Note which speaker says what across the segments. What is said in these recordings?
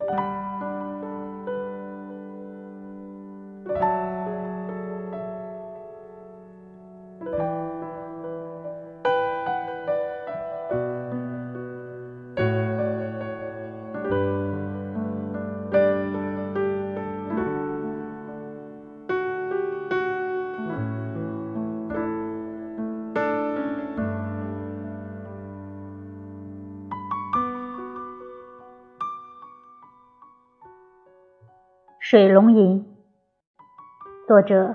Speaker 1: you《水龙吟》作者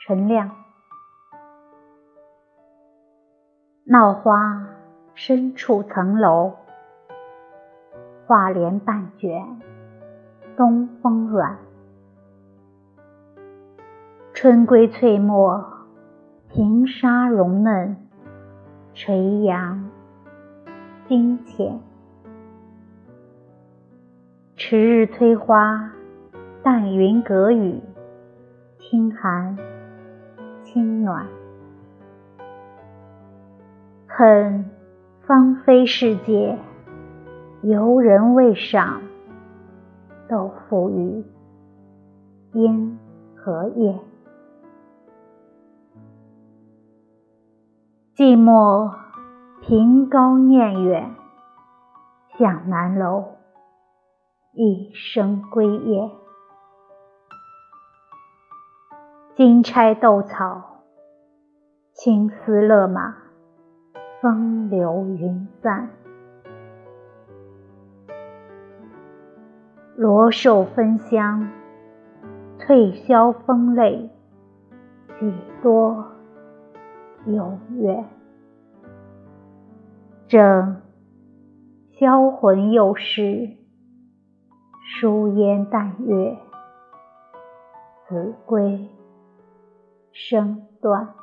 Speaker 1: 陈亮。闹花深处层楼，画帘半卷，东风软。春归翠墨，平沙溶嫩，垂杨金浅。迟日催花，淡云隔雨，清寒清暖。恨芳菲世界，游人未赏，都付与烟和叶。寂寞凭高念远，向南楼。一生归雁，金钗斗草，青丝勒马，风流云散。罗寿芬香，翠箫风泪，几多有缘。正销魂又失。疏烟淡月，子规声断。